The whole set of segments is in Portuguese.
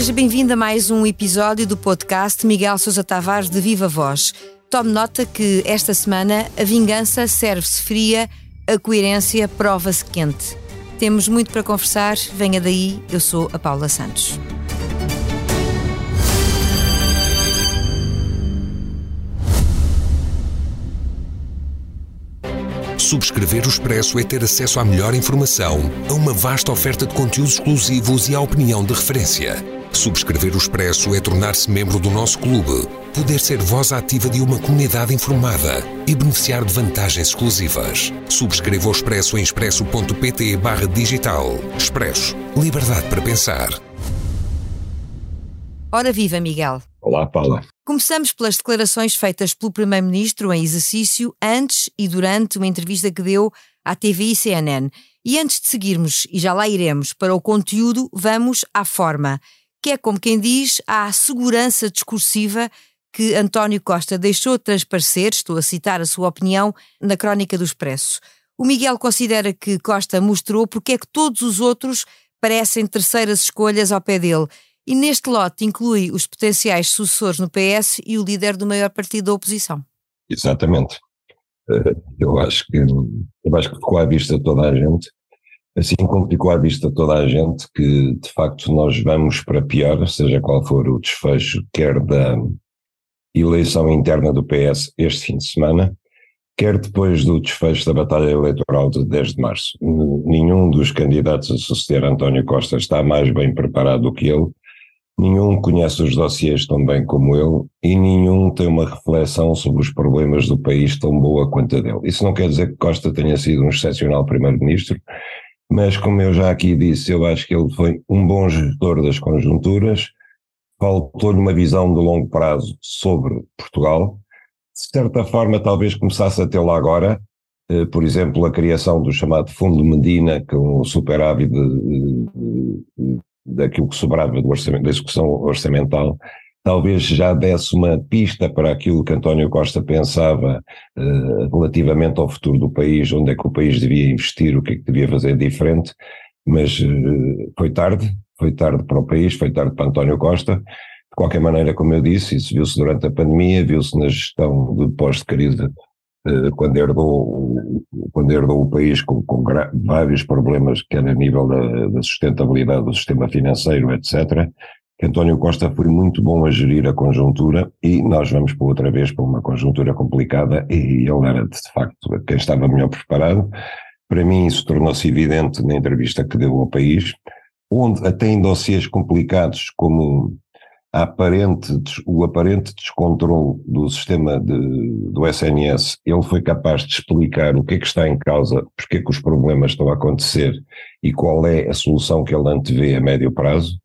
Seja bem-vindo a mais um episódio do podcast Miguel Sousa Tavares de Viva Voz. Tome nota que esta semana a vingança serve-se fria, a coerência prova-se quente. Temos muito para conversar, venha daí, eu sou a Paula Santos. Subscrever o Expresso é ter acesso à melhor informação, a uma vasta oferta de conteúdos exclusivos e à opinião de referência. Subscrever o Expresso é tornar-se membro do nosso clube, poder ser voz ativa de uma comunidade informada e beneficiar de vantagens exclusivas. Subscreva o Expresso em expresso.pt barra digital. Expresso. Liberdade para pensar. Ora viva, Miguel. Olá, Paula. Começamos pelas declarações feitas pelo Primeiro-Ministro em exercício antes e durante uma entrevista que deu à TVI CNN. E antes de seguirmos, e já lá iremos, para o conteúdo, vamos à forma, que é como quem diz, à segurança discursiva que António Costa deixou de transparecer, estou a citar a sua opinião, na crónica do Expresso. O Miguel considera que Costa mostrou porque é que todos os outros parecem terceiras escolhas ao pé dele e neste lote inclui os potenciais sucessores no PS e o líder do maior partido da oposição. Exatamente. Eu acho que, eu acho que ficou à vista toda a gente, assim como ficou à vista toda a gente que de facto nós vamos para pior, seja qual for o desfecho, quer da eleição interna do PS este fim de semana, quer depois do desfecho da batalha eleitoral de 10 de março. Nenhum dos candidatos a suceder António Costa está mais bem preparado do que ele Nenhum conhece os dossiês tão bem como ele e nenhum tem uma reflexão sobre os problemas do país tão boa quanto a dele. Isso não quer dizer que Costa tenha sido um excepcional primeiro-ministro, mas como eu já aqui disse, eu acho que ele foi um bom gestor das conjunturas, faltou-lhe uma visão de longo prazo sobre Portugal, de certa forma talvez começasse a tê-la agora, eh, por exemplo, a criação do chamado Fundo Medina, que é um superávit daquilo que sobrava do orçamento, da execução orçamental, talvez já desse uma pista para aquilo que António Costa pensava uh, relativamente ao futuro do país, onde é que o país devia investir, o que é que devia fazer diferente, mas uh, foi tarde, foi tarde para o país, foi tarde para António Costa. De qualquer maneira, como eu disse, isso viu-se durante a pandemia, viu-se na gestão de pós-crise eh, quando herdou, quando herdou o país com, com vários problemas, quer a nível da, da, sustentabilidade do sistema financeiro, etc., António Costa foi muito bom a gerir a conjuntura e nós vamos por outra vez para uma conjuntura complicada e ele era de facto quem estava melhor preparado. Para mim isso tornou-se evidente na entrevista que deu ao país, onde até em dossiês complicados como aparente, o aparente descontrole do sistema de, do SNS, ele foi capaz de explicar o que é que está em causa, porque é que os problemas estão a acontecer e qual é a solução que ele antevê a médio prazo,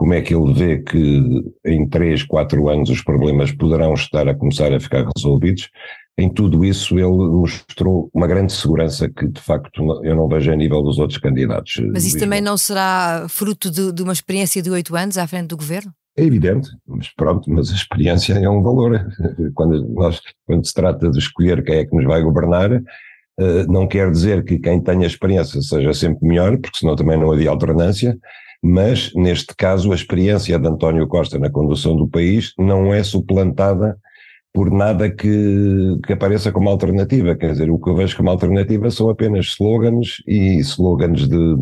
como é que ele vê que em 3, 4 anos os problemas poderão estar a começar a ficar resolvidos. Em tudo isso ele mostrou uma grande segurança que de facto eu não vejo a nível dos outros candidatos. Mas isso também não será fruto de, de uma experiência de oito anos à frente do governo? É evidente, mas pronto, mas a experiência é um valor. Quando, nós, quando se trata de escolher quem é que nos vai governar, eh, não quer dizer que quem tenha experiência seja sempre melhor, porque senão também não havia alternância, mas neste caso a experiência de António Costa na condução do país não é suplantada por nada que, que apareça como alternativa. Quer dizer, o que eu vejo como alternativa são apenas slogans e slogans de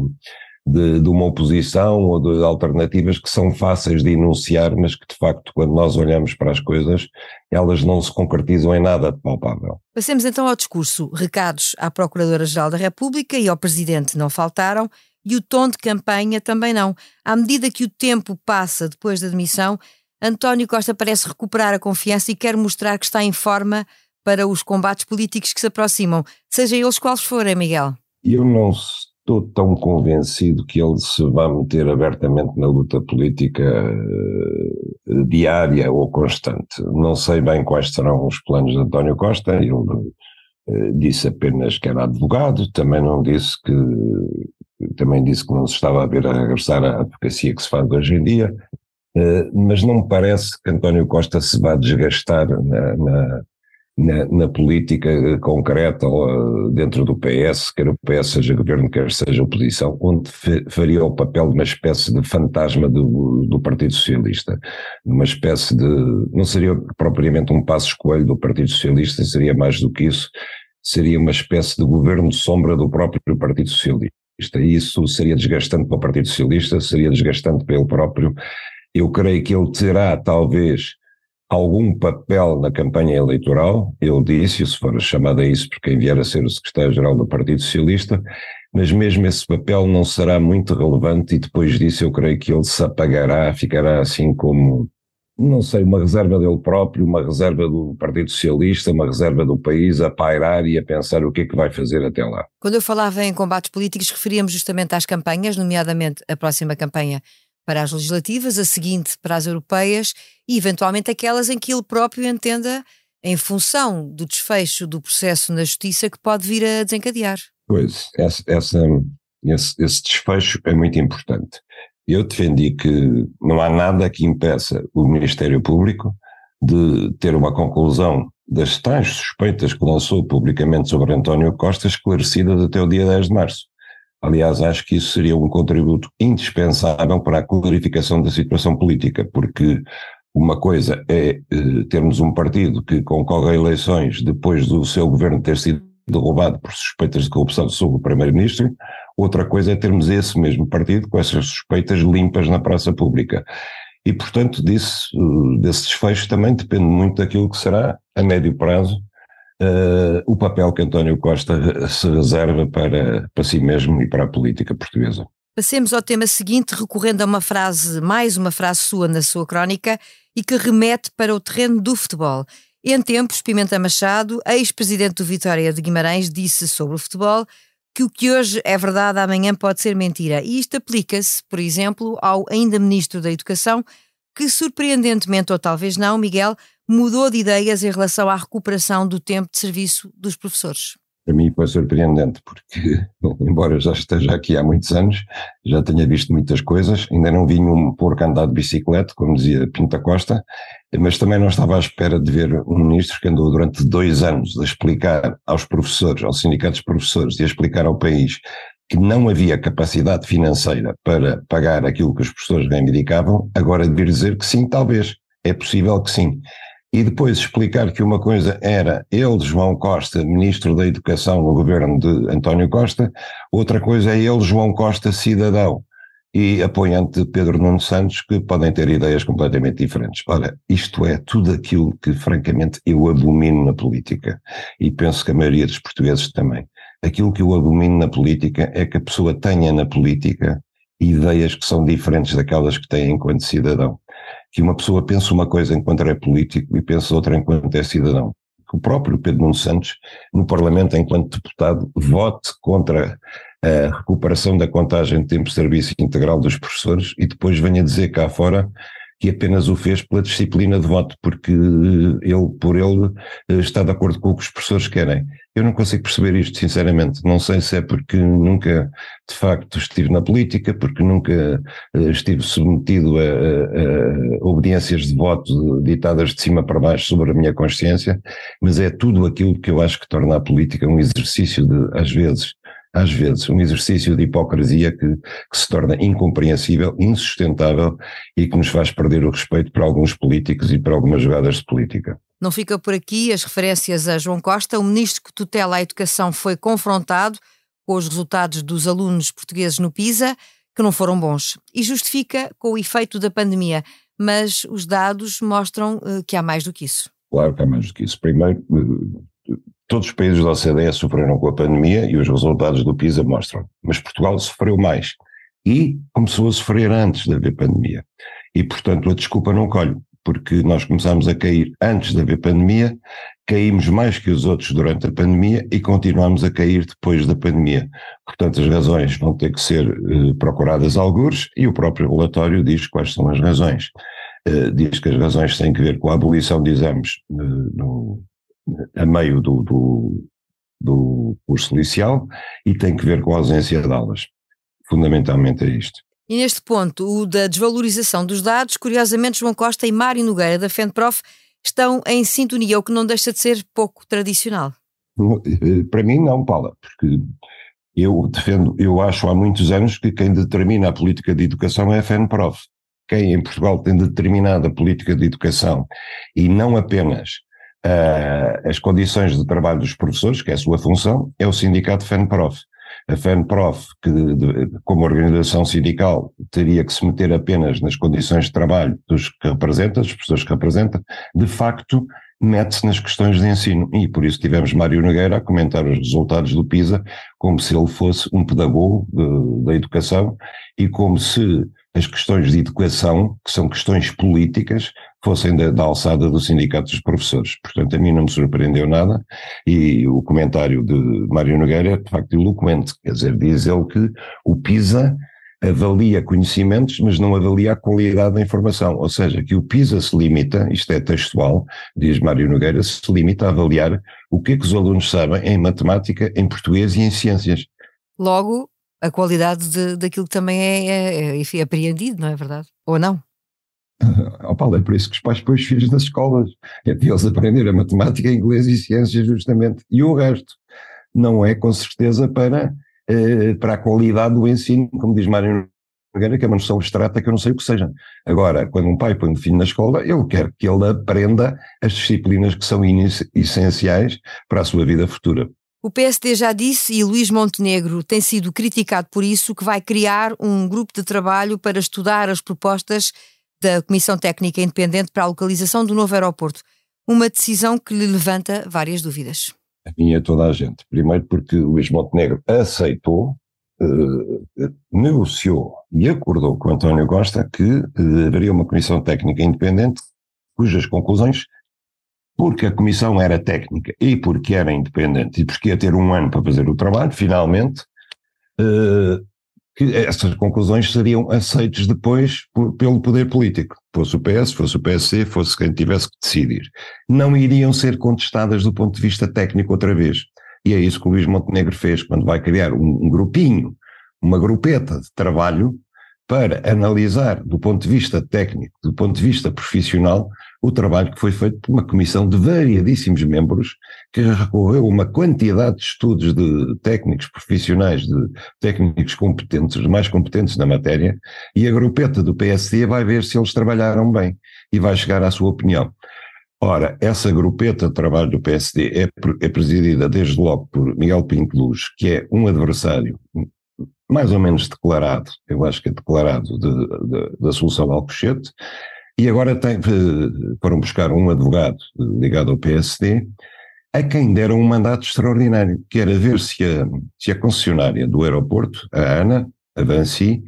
de, de, uma oposição ou de alternativas que são fáceis de enunciar, mas que de facto, quando nós olhamos para as coisas, elas não se concretizam em nada de palpável. Passemos então ao discurso. Recados à Procuradora-Geral da República e ao Presidente não faltaram, e o tom de campanha também não. À medida que o tempo passa depois da demissão, António Costa parece recuperar a confiança e quer mostrar que está em forma para os combates políticos que se aproximam, seja eles quais forem, Miguel. Eu não estou tão convencido que ele se vai meter abertamente na luta política uh, diária ou constante. Não sei bem quais serão os planos de António Costa, ele uh, disse apenas que era advogado, também não disse que também disse que não se estava a ver a regressar à advocacia que se faz hoje em dia, uh, mas não me parece que António Costa se vá desgastar na, na na, na, política concreta ou dentro do PS, quer o PS seja governo, quer seja oposição, onde faria o papel de uma espécie de fantasma do, do Partido Socialista, uma espécie de, não seria propriamente um passo escolho do Partido Socialista, seria mais do que isso, seria uma espécie de governo de sombra do próprio Partido Socialista. E isso seria desgastante para o Partido Socialista, seria desgastante para ele próprio. Eu creio que ele terá, talvez, algum papel na campanha eleitoral, ele disse, se for chamado a isso porque quem vier a ser o secretário-geral do Partido Socialista, mas mesmo esse papel não será muito relevante e depois disso eu creio que ele se apagará, ficará assim como, não sei, uma reserva dele próprio, uma reserva do Partido Socialista, uma reserva do país a pairar e a pensar o que é que vai fazer até lá. Quando eu falava em combates políticos, referíamos justamente às campanhas, nomeadamente a próxima campanha para as legislativas, a seguinte para as europeias e, eventualmente, aquelas em que ele próprio entenda, em função do desfecho do processo na justiça, que pode vir a desencadear. Pois, essa, esse, esse desfecho é muito importante. Eu defendi que não há nada que impeça o Ministério Público de ter uma conclusão das tais suspeitas que lançou publicamente sobre António Costa esclarecidas até o dia 10 de março. Aliás, acho que isso seria um contributo indispensável para a clarificação da situação política, porque uma coisa é eh, termos um partido que concorre a eleições depois do seu governo ter sido derrubado por suspeitas de corrupção sobre o primeiro-ministro, outra coisa é termos esse mesmo partido com essas suspeitas limpas na praça pública. E, portanto, disso, eh, desse desfecho também depende muito daquilo que será, a médio prazo, uh, o papel que António Costa se reserva para, para si mesmo e para a política portuguesa. Passemos ao tema seguinte, recorrendo a uma frase, mais uma frase sua na sua crónica, e que remete para o terreno do futebol. Em tempos, Pimenta Machado, ex-presidente do Vitória de Guimarães, disse sobre o futebol que o que hoje é verdade amanhã pode ser mentira. E isto aplica-se, por exemplo, ao ainda ministro da Educação, que surpreendentemente, ou talvez não, Miguel, mudou de ideias em relação à recuperação do tempo de serviço dos professores? Para mim foi surpreendente, porque, embora já esteja aqui há muitos anos, já tenha visto muitas coisas, ainda não vi um porco andar de bicicleta, como dizia Pinta Costa, mas também não estava à espera de ver um ministro que andou durante dois anos a explicar aos professores, aos sindicatos de professores, e a explicar ao país que não havia capacidade financeira para pagar aquilo que os professores reivindicavam, agora de vir dizer que sim, talvez, é possível que sim e depois explicar que uma coisa era ele, João Costa, Ministro da Educação no governo de António Costa, outra coisa é ele, João Costa, cidadão e apoiante de Pedro Nuno Santos, que podem ter ideias completamente diferentes. Ora, isto é tudo aquilo que, francamente, eu abomino na política e penso que a maioria dos portugueses também. Aquilo que eu abomino na política é que a pessoa tenha na política ideias que são diferentes daquelas que tem enquanto cidadão que uma pessoa pensa uma coisa enquanto é político e pensa outra enquanto é cidadão. Que o próprio Pedro Nuno Santos, no Parlamento, enquanto deputado, vote contra a recuperação da contagem de tempo de serviço integral dos professores e depois venha dizer cá fora que apenas o fez pela disciplina de voto, porque ele, por ele, está de acordo com o que os professores querem. Eu não consigo perceber isto, sinceramente. Não sei se é porque nunca, de facto, estive na política, porque nunca eh, estive submetido a, a, a obediências de voto ditadas de cima para baixo sobre a minha consciência, mas é tudo aquilo que eu acho que torna a política um exercício de, às vezes, às vezes, um exercício de hipocrisia que, que, se torna incompreensível, insustentável e que nos faz perder o respeito para alguns políticos e para algumas jogadas de política. Não fica por aqui as referências a João Costa. O ministro que tutela a educação foi confrontado com os resultados dos alunos portugueses no PISA, que não foram bons, e justifica com o efeito da pandemia. Mas os dados mostram uh, que há mais do que isso. Claro que há mais do que isso. Primeiro, uh, Todos os países da OCDE sofreram com a pandemia e os resultados do PISA mostram. Mas Portugal sofreu mais. E começou a sofrer antes da haver pandemia. E, portanto, a desculpa não colhe, porque nós começámos a cair antes da haver pandemia, caímos mais que os outros durante a pandemia e continuamos a cair depois da pandemia. Portanto, as razões vão ter que ser eh, procuradas algures e o próprio relatório diz quais são as razões. Uh, diz que as razões têm que ver com a abolição de exames uh, no, a meio do, do, do curso inicial e tem que ver com a ausência de aulas. Fundamentalmente é isto. E neste ponto, o da desvalorização dos dados, curiosamente, João Costa e Mário Nogueira, da FENPROF, estão em sintonia, o que não deixa de ser pouco tradicional. Eh, para mim não, Paula, porque eu defendo, eu acho há muitos anos que quem determina a política de educação é a FENPROF. Quem em Portugal tem determinado a política de educação e não apenas uh, as condições de trabalho dos professores, que é a sua função, é o sindicato FENPROF. A FENPROF, que de, como organização sindical teria que se meter apenas nas condições de trabalho dos que representa, das pessoas que representa, de facto mete-se nas questões de ensino. E por isso tivemos Mário Nogueira a comentar os resultados do PISA como se ele fosse um pedagogo da educação e como se as questões de educação, que são questões políticas, fossem da, da, alçada do Sindicato dos Professores. Portanto, a mim não me surpreendeu nada e o comentário de Mário Nogueira é de facto eloquente, quer dizer, diz ele que o PISA avalia conhecimentos, mas não avalia a qualidade da informação. Ou seja, que o PISA se limita, isto é textual, diz Mário Nogueira, se limita a avaliar o que é que os alunos sabem em matemática, em português e em ciências. Logo, a qualidade de, daquilo que também é, é, é, apreendido, não é verdade? Ou não? Oh, Paulo, é por isso que os pais põem os filhos nas escolas, é para eles aprenderem a matemática, inglês e ciências justamente, e o resto não é com certeza para eh, para a qualidade do ensino, como diz Mário Nogueira, que é uma noção abstrata que eu não sei o que seja. Agora, quando um pai põe um filho na escola, eu quero que ele aprenda as disciplinas que são essenciais para a sua vida futura. O PSD já disse, e Luís Montenegro tem sido criticado por isso, que vai criar um grupo de trabalho para estudar as propostas da Comissão Técnica Independente para a localização do novo aeroporto. Uma decisão que lhe levanta várias dúvidas a é toda a gente. Primeiro porque Luís Montenegro aceitou, eh, negociou e acordou com António Costa que eh, haveria uma comissão técnica independente cujas conclusões, porque a comissão era técnica e porque era independente e porque ia ter um ano para fazer o trabalho, finalmente, eh, que essas conclusões seriam aceitas depois por, pelo poder político, fosse o PS, fosse o PSC, fosse quem tivesse que decidir. Não iriam ser contestadas do ponto de vista técnico outra vez. E é isso que o Luís Montenegro fez quando vai criar um, um grupinho, uma grupeta de trabalho para analisar do ponto de vista técnico, do ponto de vista profissional, o trabalho que foi feito por uma comissão de variadíssimos membros que recorreu a uma quantidade de estudos de técnicos profissionais, de técnicos competentes, os mais competentes na matéria, e a grupeta do PSD vai ver se eles trabalharam bem e vai chegar à sua opinião. Ora, essa grupeta de trabalho do PSD é, é presidida desde logo por Miguel Pinto Luz, que é um adversário mais ou menos declarado, eu acho que é declarado, de, de, da solução Alcochete, e agora tem, foram buscar um advogado ligado ao PSD, a quem deram um mandato extraordinário, que era ver se a, se a concessionária do aeroporto, a ANA, a Vansi,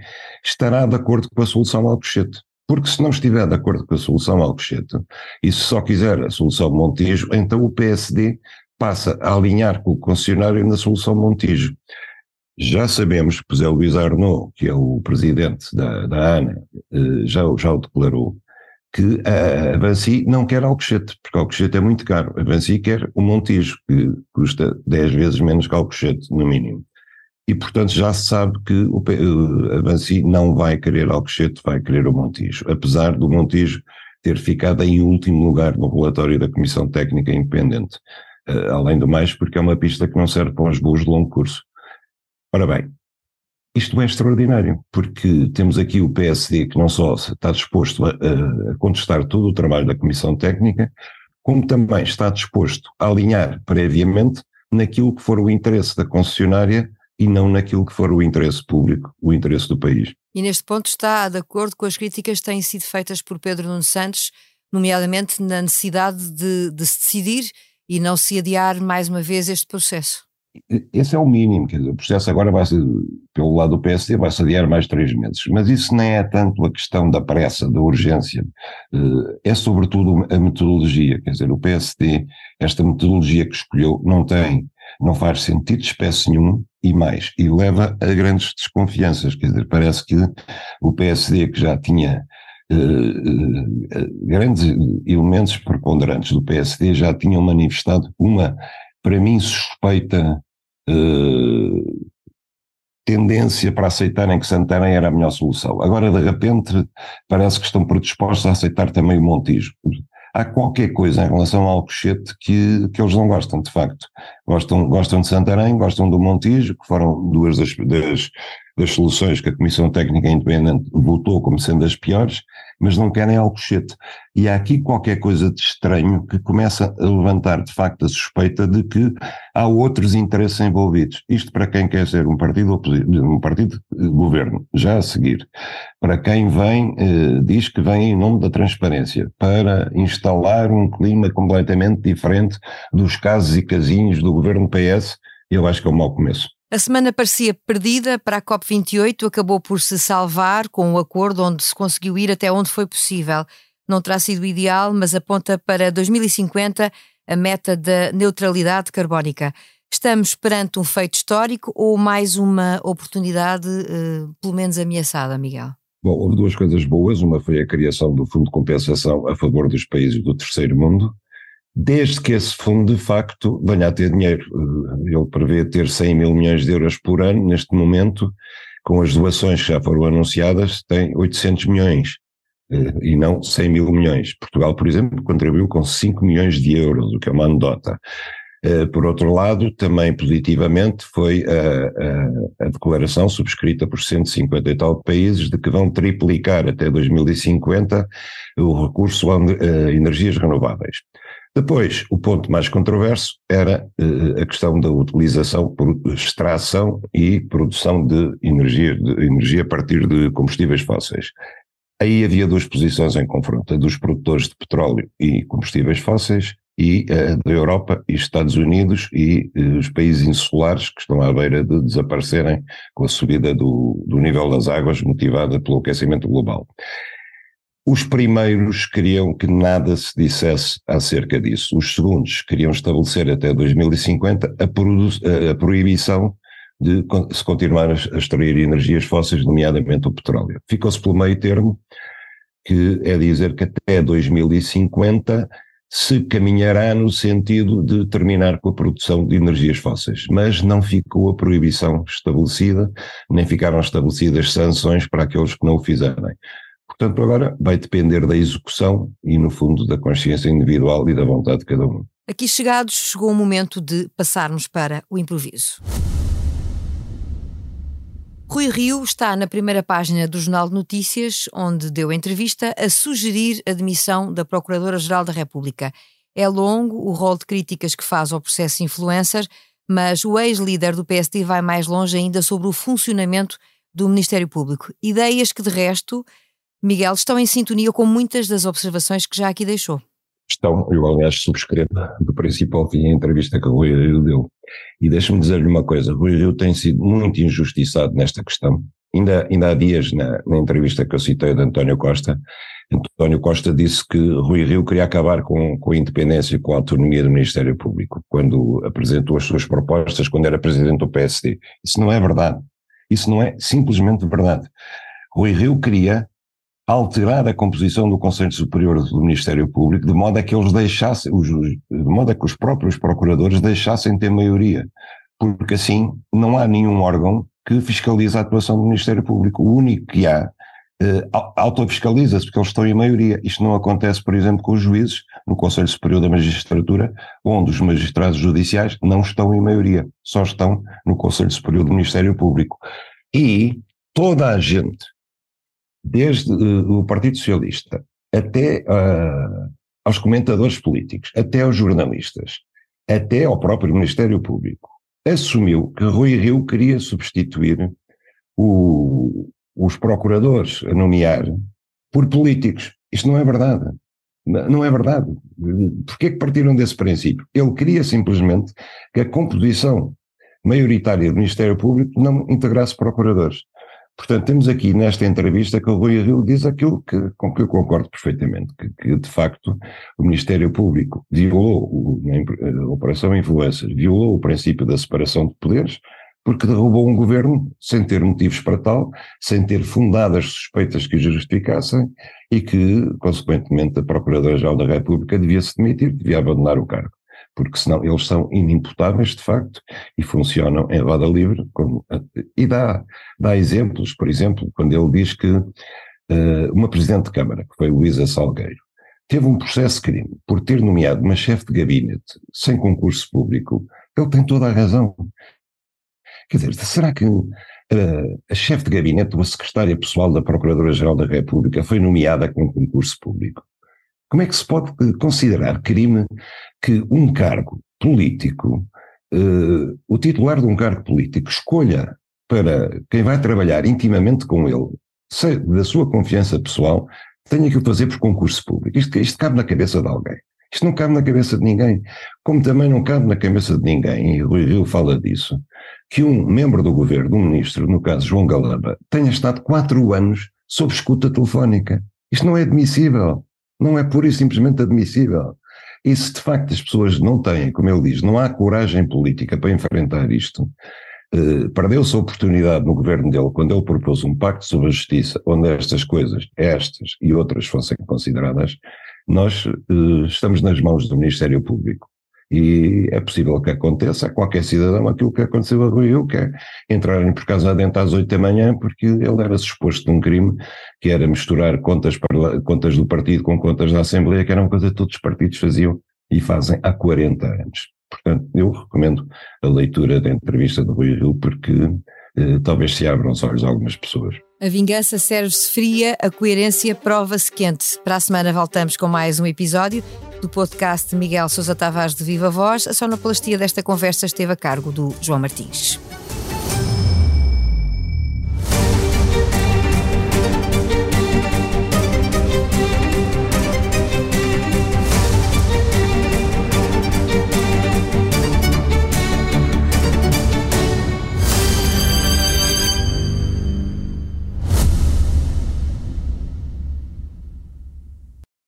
estará de acordo com a solução Alcochete. Porque se não estiver de acordo com a solução Alcochete, e se só quiser a solução Montijo, então o PSD passa a alinhar com o concessionário na solução Montijo. Já sabemos que José Luís Arnaud, que é o presidente da, da ANA, eh, já, já o declarou, que a Avanci não quer Alcochete, porque Alcochete é muito caro. A Avanci quer o Montijo, que custa 10 vezes menos que Alcochete, no mínimo. E, portanto, já se sabe que o a Avanci não vai querer Alcochete, vai querer o Montijo, apesar do Montijo ter ficado em último lugar no relatório da Comissão Técnica Independente. Uh, além do mais, porque é uma pista que não serve para os voos de longo curso. Ora bem, isto é extraordinário, porque temos aqui o PSD que não só está disposto a, a, contestar todo o trabalho da Comissão Técnica, como também está disposto a alinhar previamente naquilo que for o interesse da concessionária e não naquilo que for o interesse público, o interesse do país. E neste ponto está de acordo com as críticas que têm sido feitas por Pedro Nuno Santos, nomeadamente na necessidade de, de se decidir e não se adiar mais uma vez este processo. Esse é o mínimo, quer dizer, o processo agora vai ser, pelo lado do PSD, vai se adiar mais três meses. Mas isso nem é tanto a questão da pressa, da urgência, eh, é sobretudo a metodologia, quer dizer, o PSD, esta metodologia que escolheu não tem, não faz sentido de espécie nenhum e mais, e leva a grandes desconfianças, quer dizer, parece que o PSD que já tinha Uh, uh, grandes elementos preponderantes do PSD já tinham manifestado uma para mim, suspeita uh, tendência para aceitarem que Santarém era a melhor solução. Agora, de repente, parece que estão predispostos a aceitar também o Montijo. há qualquer coisa em relação ao Alcochete que, que eles não gostam, de facto. Gostam, gostam de Santarém, gostam do Montijo, que foram duas das, das, das soluções que a Comissão Técnica Independente votou como sendo as piores, mas não querem Alcochete. E há aqui qualquer coisa de estranho que começa a levantar, de facto, a suspeita de que há outros interesses envolvidos. Isto para quem quer ser um partido, um partido de governo, já a seguir. Para quem vem, eh, diz que vem em nome da transparência, para instalar um clima completamente diferente dos casos e casinhos do governo PS, eu acho que é um mau começo. A semana parecia perdida para a COP28, acabou por se salvar com um acordo onde se conseguiu ir até onde foi possível. Não terá sido ideal, mas aponta para 2050 a meta da neutralidade carbónica. Estamos perante um feito histórico ou mais uma oportunidade, uh, pelo menos ameaçada, Miguel? Bom, houve duas coisas boas. Uma foi a criação do Fundo de Compensação a favor dos países do terceiro mundo, desde que esse fundo, de facto, venha a ter dinheiro. Eh, ele prevê ter 100 mil milhões de euros por ano, neste momento, com as doações que já foram anunciadas, tem 800 milhões eh, e não 100 mil milhões. Portugal, por exemplo, contribuiu com 5 milhões de euros, o que é uma anedota. Eh, por outro lado, também positivamente foi a, a, a, declaração subscrita por 150 e tal países de que vão triplicar até 2050 o recurso a energias renováveis. Depois, o ponto mais controverso era uh, a questão da utilização, extração e produção de energia, de energia a partir de combustíveis fósseis. Aí havia duas posições em confronto, a dos produtores de petróleo e combustíveis fósseis e a da Europa e Estados Unidos e uh, os países insulares que estão à beira de desaparecerem com a subida do, do nível das águas motivada pelo aquecimento global. Os primeiros queriam que nada se dissesse acerca disso. Os segundos queriam estabelecer até 2050 a, a proibição de se continuar a extrair energias fósseis, nomeadamente o petróleo. Ficou-se pelo meio termo, que é dizer que até 2050 se caminhará no sentido de terminar com a produção de energias fósseis, mas não ficou a proibição estabelecida, nem ficaram estabelecidas sanções para aqueles que não o fizerem. Portanto, agora vai depender da execução e, no fundo, da consciência individual e da vontade de cada um. Aqui chegados, chegou o momento de passarmos para o improviso. Rui Rio está na primeira página do Jornal de Notícias, onde deu entrevista a sugerir a demissão da Procuradora-Geral da República. É longo o rol de críticas que faz ao processo influencer, mas o ex-líder do PSD vai mais longe ainda sobre o funcionamento do Ministério Público. Ideias que, de resto, Miguel, estão em sintonia com muitas das observações que já aqui deixou. Estão, eu aliás subscrevo do princípio ao fim a entrevista que o Rui Rio deu. E deixe-me dizer-lhe uma coisa, Rui Rio tem sido muito injustiçado nesta questão. Ainda, ainda há dias, na, na entrevista que eu citei de António Costa, António Costa disse que Rui Rio queria acabar com, com a independência e com a autonomia do Ministério Público, quando apresentou as suas propostas, quando era presidente do PSD. Isso não é verdade. Isso não é simplesmente verdade. Rui Rio queria alterar a composição do Conselho Superior do Ministério Público de modo a que eles deixassem, os, de modo a que os próprios procuradores deixassem ter maioria, porque assim não há nenhum órgão que fiscalize a atuação do Ministério Público. O único que há eh, autofiscaliza-se porque eles estão em maioria. Isto não acontece, por exemplo, com os juízes no Conselho Superior da Magistratura, onde os magistrados judiciais não estão em maioria, só estão no Conselho Superior do Ministério Público. E toda a gente desde uh, o Partido Socialista até uh, aos comentadores políticos, até aos jornalistas, até ao próprio Ministério Público, assumiu que Rui Rio queria substituir o, os procuradores a nomear por políticos. Isto não é verdade. Não é verdade. Porquê que partiram desse princípio? Ele queria simplesmente que a composição maioritária do Ministério Público não integrasse procuradores. Portanto, temos aqui nesta entrevista que o Rui Rio diz aquilo que, com que eu concordo perfeitamente, que, que de facto o Ministério Público violou o, a Operação Influências, violou o princípio da separação de poderes, porque derrubou um governo sem ter motivos para tal, sem ter fundadas suspeitas que o justificassem e que, consequentemente, a Procuradora-Geral da República devia se demitir, devia abandonar o cargo porque senão eles são inimputáveis de facto e funcionam em roda livre. Como, e dá, dá exemplos, por exemplo, quando ele diz que uh, uma Presidente de Câmara, que foi Luísa Salgueiro, teve um processo de crime por ter nomeado uma chefe de gabinete sem concurso público, ele tem toda a razão. Quer dizer, será que uh, a chefe de gabinete ou a secretária pessoal da Procuradora-Geral da República foi nomeada com concurso público? Como é que se pode considerar crime que um cargo político, uh, o titular de um cargo político, escolha para quem vai trabalhar intimamente com ele, da sua confiança pessoal, tenha que o fazer por concurso público. Isto, isto cabe na cabeça de alguém. Isto não cabe na cabeça de ninguém. Como também não cabe na cabeça de ninguém, e Rui Rio fala disso, que um membro do governo, um ministro, no caso João Galamba, tenha estado quatro anos sob escuta telefónica. Isto não é admissível. Não é pura e simplesmente admissível. E se de facto as pessoas não têm, como ele diz, não há coragem política para enfrentar isto, eh, perdeu-se a oportunidade no governo dele, quando ele propôs um pacto sobre a justiça, onde estas coisas, estas e outras fossem consideradas, nós eh, estamos nas mãos do Ministério Público. E é possível que aconteça a qualquer cidadão aquilo que aconteceu a Rui Rio, que é entrarem por casa dentro às oito da manhã, porque ele era suposto de um crime que era misturar contas, contas do partido com contas da Assembleia, que era uma coisa que todos os partidos faziam e fazem há 40 anos. Portanto, eu recomendo a leitura da entrevista do Rui Rio, porque eh, talvez se abram os olhos a algumas pessoas. A vingança serve-se fria, a coerência prova-se quente. Para a semana voltamos com mais um episódio do podcast Miguel Sousa Tavares de Viva Voz. A sonoplastia desta conversa esteve a cargo do João Martins.